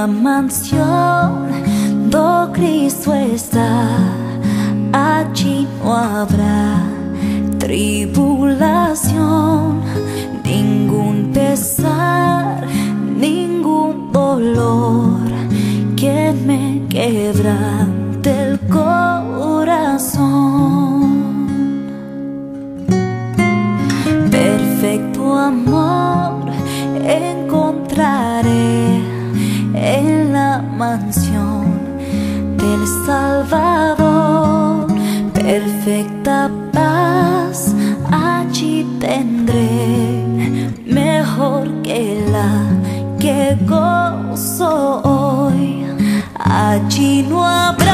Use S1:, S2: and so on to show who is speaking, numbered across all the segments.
S1: nella mansión do Cristo está, allí no habrá tribulación, ningún pesar, ningún dolor que me quebra del Salvador. Perfecta paz allí tendré, mejor que la que gozo hoy. Allí no habrá.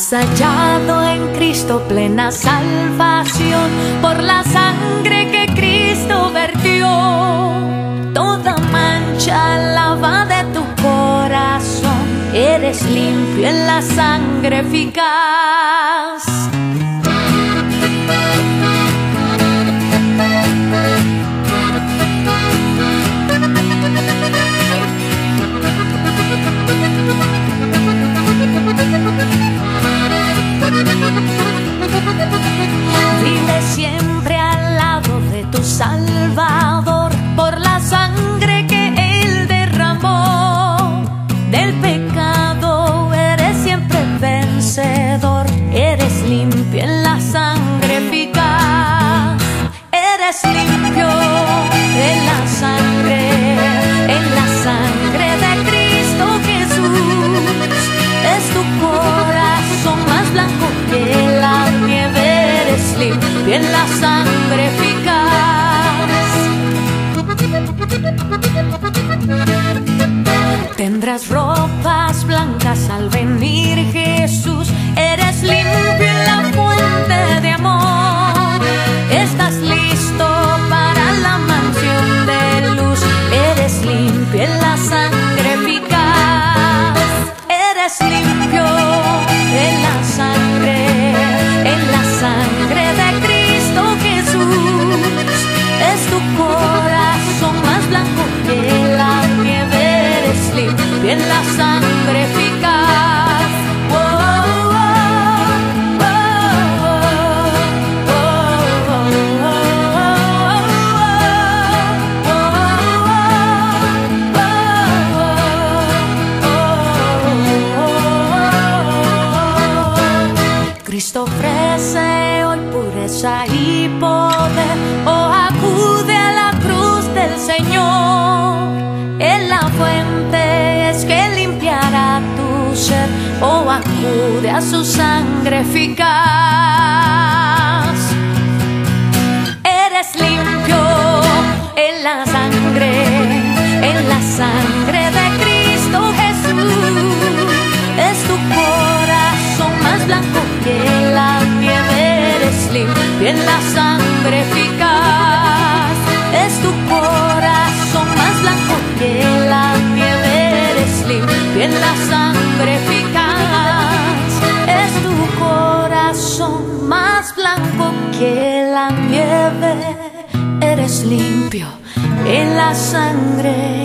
S2: Has hallado en Cristo plena salvación por la sangre que Cristo vertió. Toda mancha lava de tu corazón, eres limpio en la sangre eficaz. Vive siempre su sangre eficaz. Eres limpio en la sangre, en la sangre de Cristo Jesús. Es tu corazón más blanco que la nieve, eres limpio en la sangre la sangre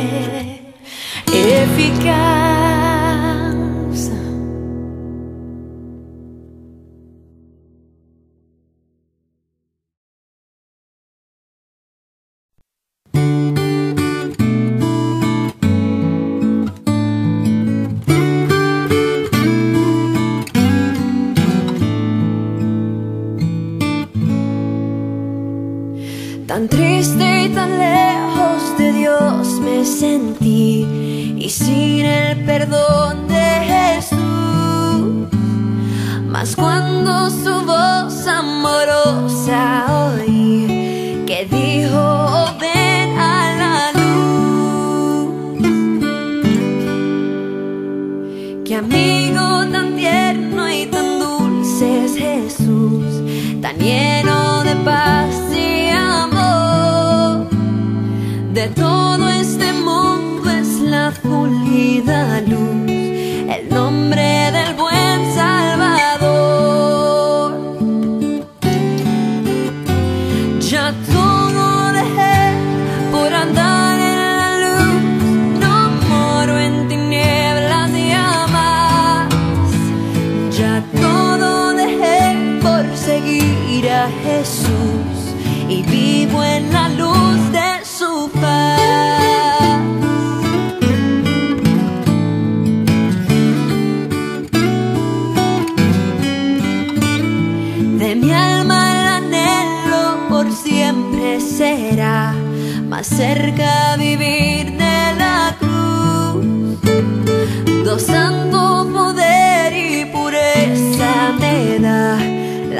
S3: Tan triste y tan lejos de Dios me sentí y sin el perdón de Jesús. Mas cuando su voz amorosa oí que dijo, "Oh, ven a la luz. Qué amigo tan tierno y tan dulce es Jesús, tan lleno Jesús y vivo en la luz de su paz. De mi alma el anhelo por siempre será más cerca vivir de la cruz. Do santo poder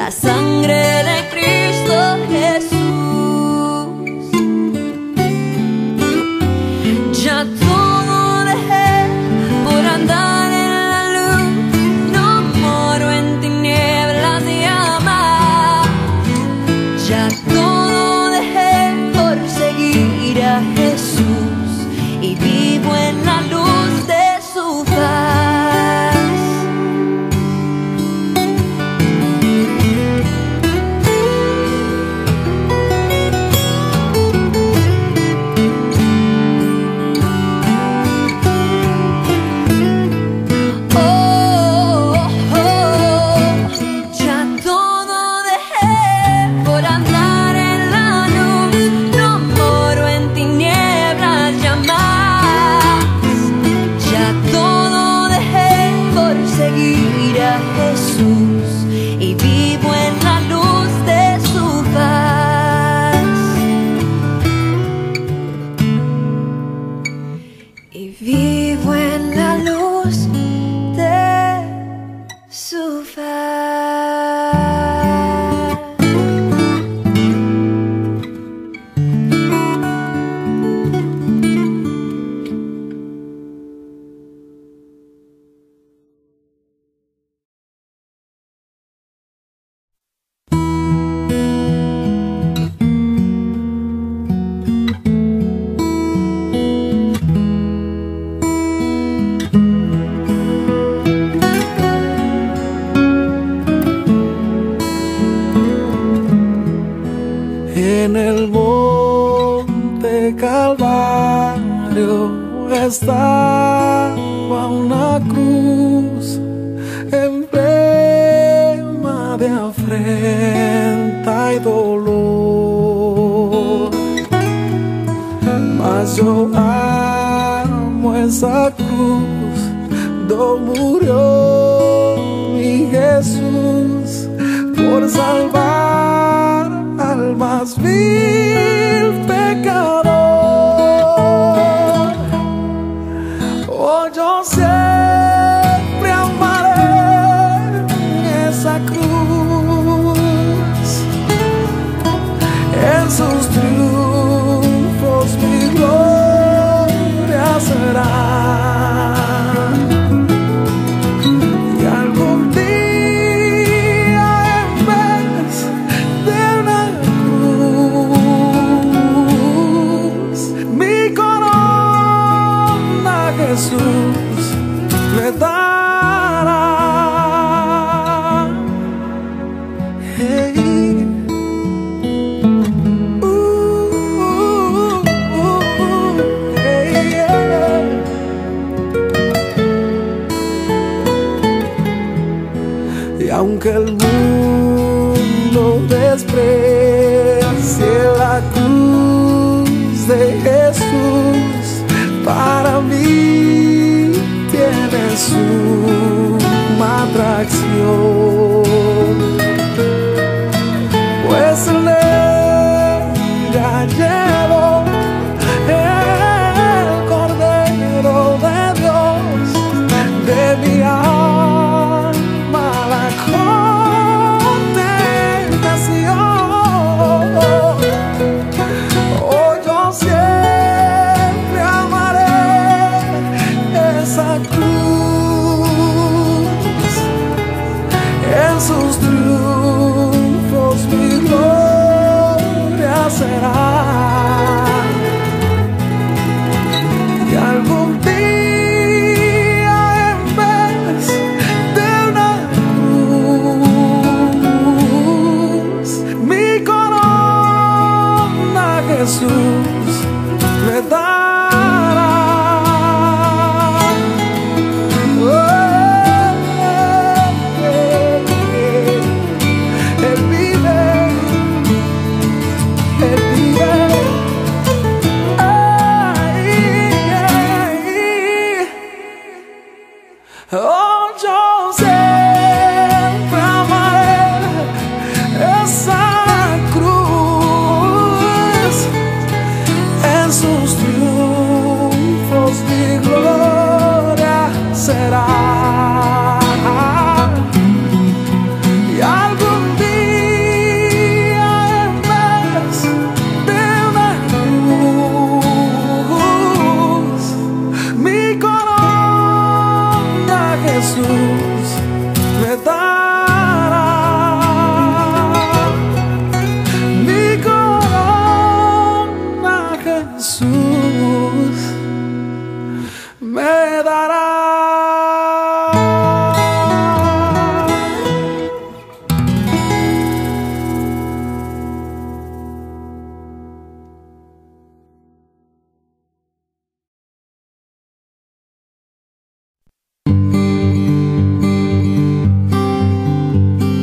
S3: la sangre de Cristo Jesús.
S4: Estaba una cruz emblema de afrenta y dolor. Mas yo amo esa cruz, donde murió mi Jesús por salvar al más aunque el mundo desprecie la cruz de Jesús, para mí tiene suma atracción.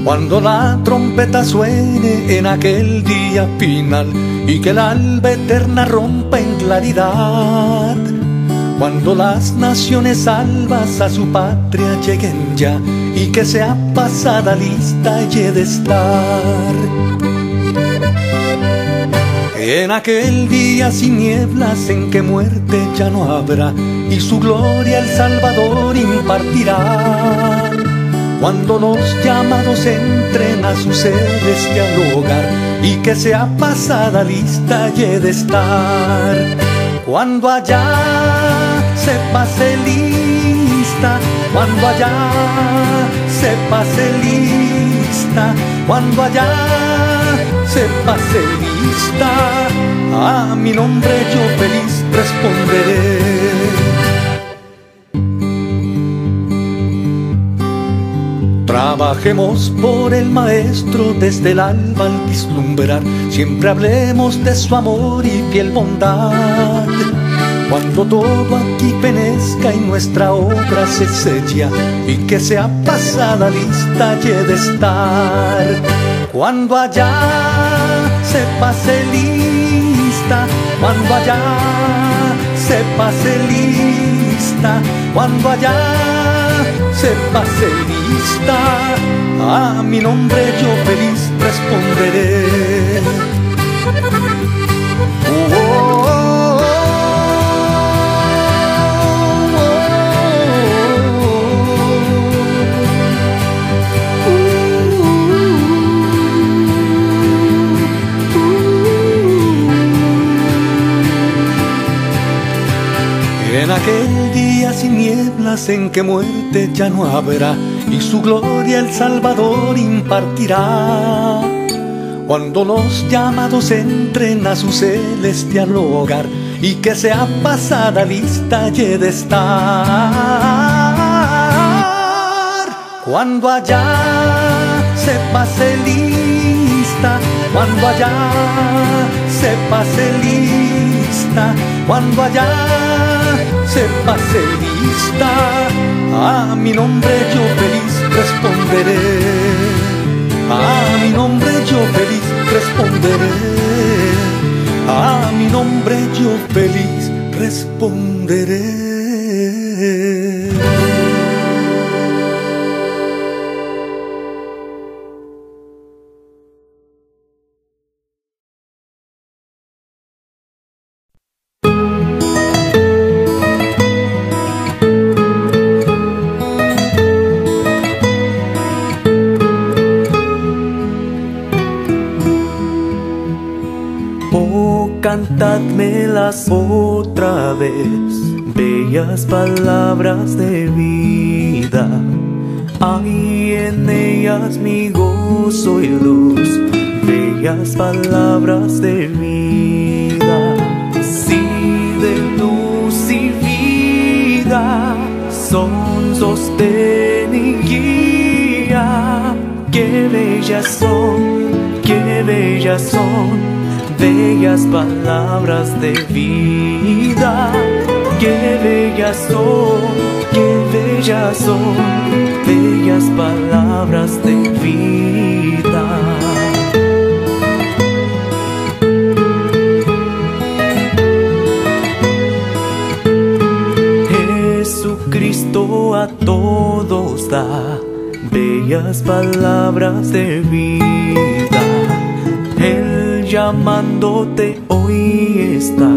S5: Cuando la trompeta suene en aquel día final y que el alba eterna rompa en claridad. Cuando las naciones salvas a su patria lleguen ya y que sea pasada lista y de estar. En aquel día sin nieblas en que muerte ya no habrá y su gloria el Salvador impartirá. Cuando los llamados entren a su celestial hogar y que sea pasada lista y de estar. Cuando allá se pase lista, cuando allá se pase lista, cuando allá se pase lista, a mi nombre yo feliz responderé. Trabajemos por el Maestro desde el alba al vislumbrar, siempre hablemos de su amor y fiel bondad. Cuando todo aquí penezca y nuestra obra se sella y que sea pasada lista y de estar. Cuando allá se pase lista, cuando allá se pase lista, cuando allá se pase lista, a mi nombre yo feliz responderé. Oh, oh, En aquel día sin nieblas en que muerte ya no habrá y su gloria el Salvador impartirá. Cuando los llamados entren a su celestial hogar y que sea pasada lista y de estar. Cuando allá se pase lista, cuando allá se pase lista, cuando allá se pase lista, a mi nombre yo feliz responderé. A mi nombre yo feliz responderé. A mi nombre yo feliz responderé.
S6: Cantadmelas otra vez, bellas palabras de vida. Hay en ellas mi gozo y luz, bellas palabras de vida. Sí, de luz y vida, son sostén y. Qué bellas son, qué bellas son bellas palabras de vida. Qué bellas son, qué bellas son, bellas palabras de vida. Jesucristo a todos da bellas palabras de vida. Llamándote hoy está,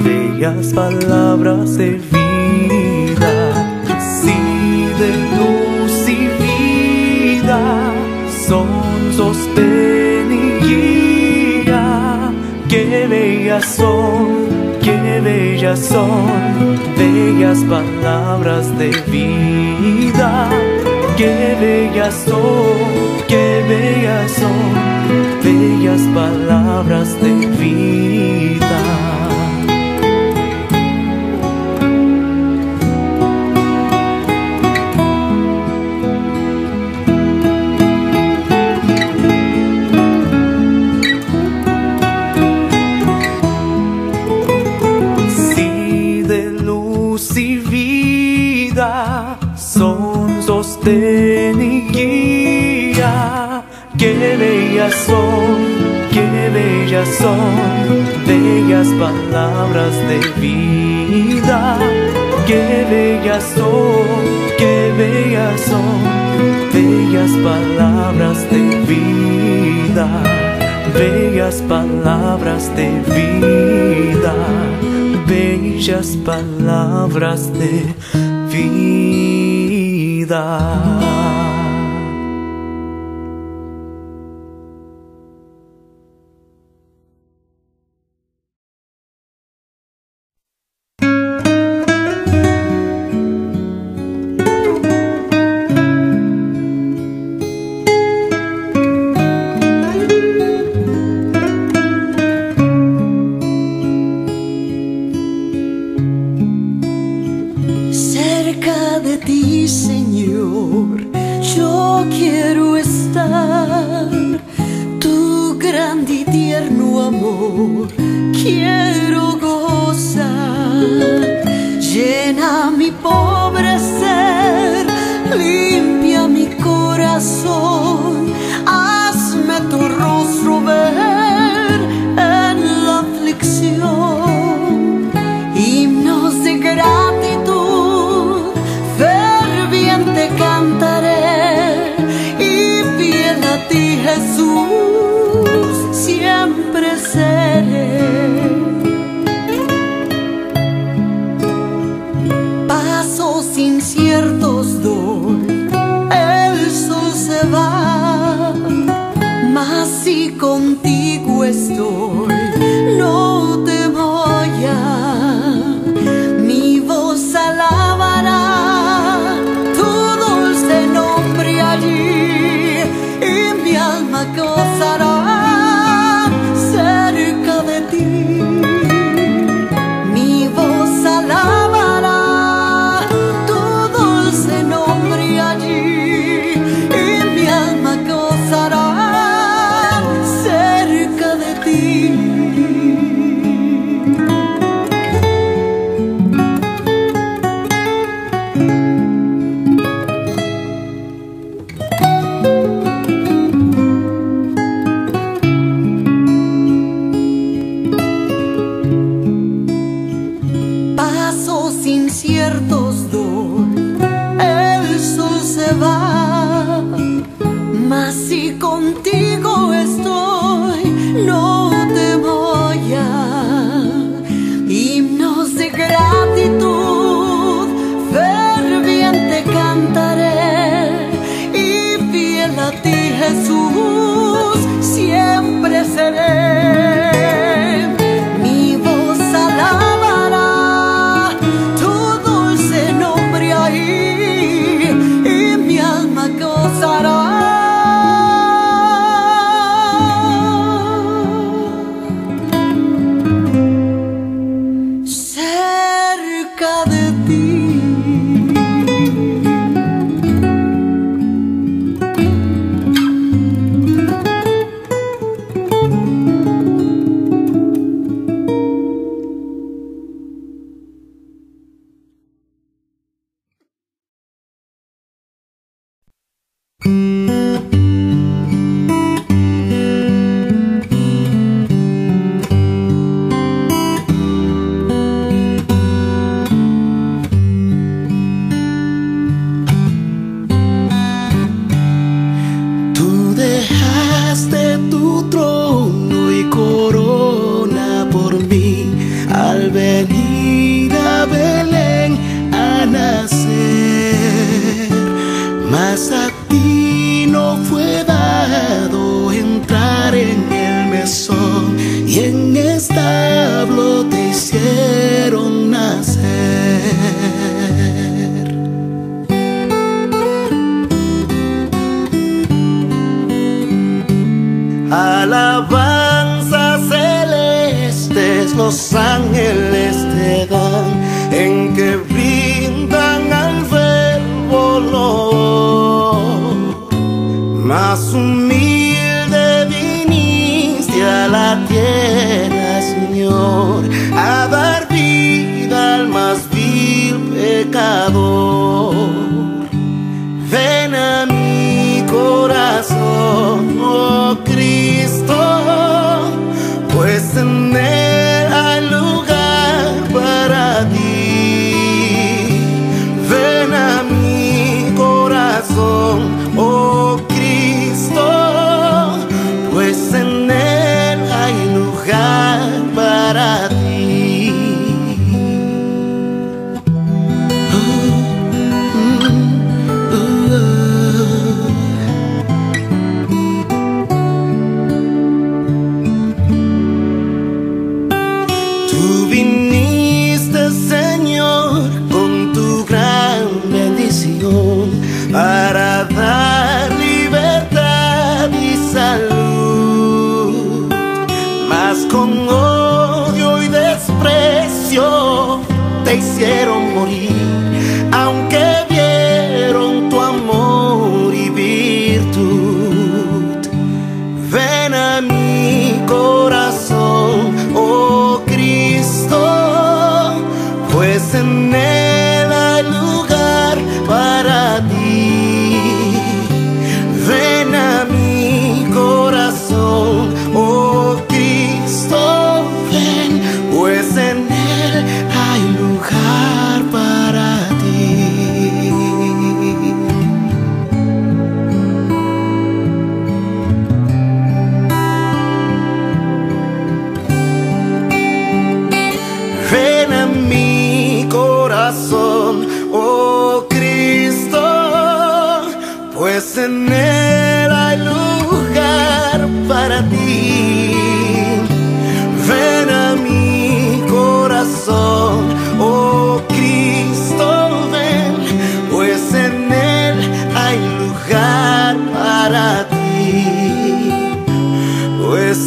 S6: bellas palabras de vida, sí de luz y vida, son sostén y guía, qué bellas son, qué bellas son, bellas palabras de vida, qué bellas son, qué bellas son bellas palabras de vida. Sí, de luz y vida son sostén. Qué bellas son, qué bellas son, bellas palabras de vida. Qué bellas son, qué bellas son, bellas palabras de vida. Bellas palabras de vida, bellas palabras de vida.
S7: ti, Señor.
S3: Yo quiero estar tu grande y tierno amor. Quiero gozar. Llena mi pobre ser, limpia mi corazón. Hazme tu rostro ver. si contigo estoy, no.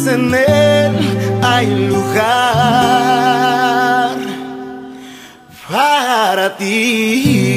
S8: En él hay lugar para ti.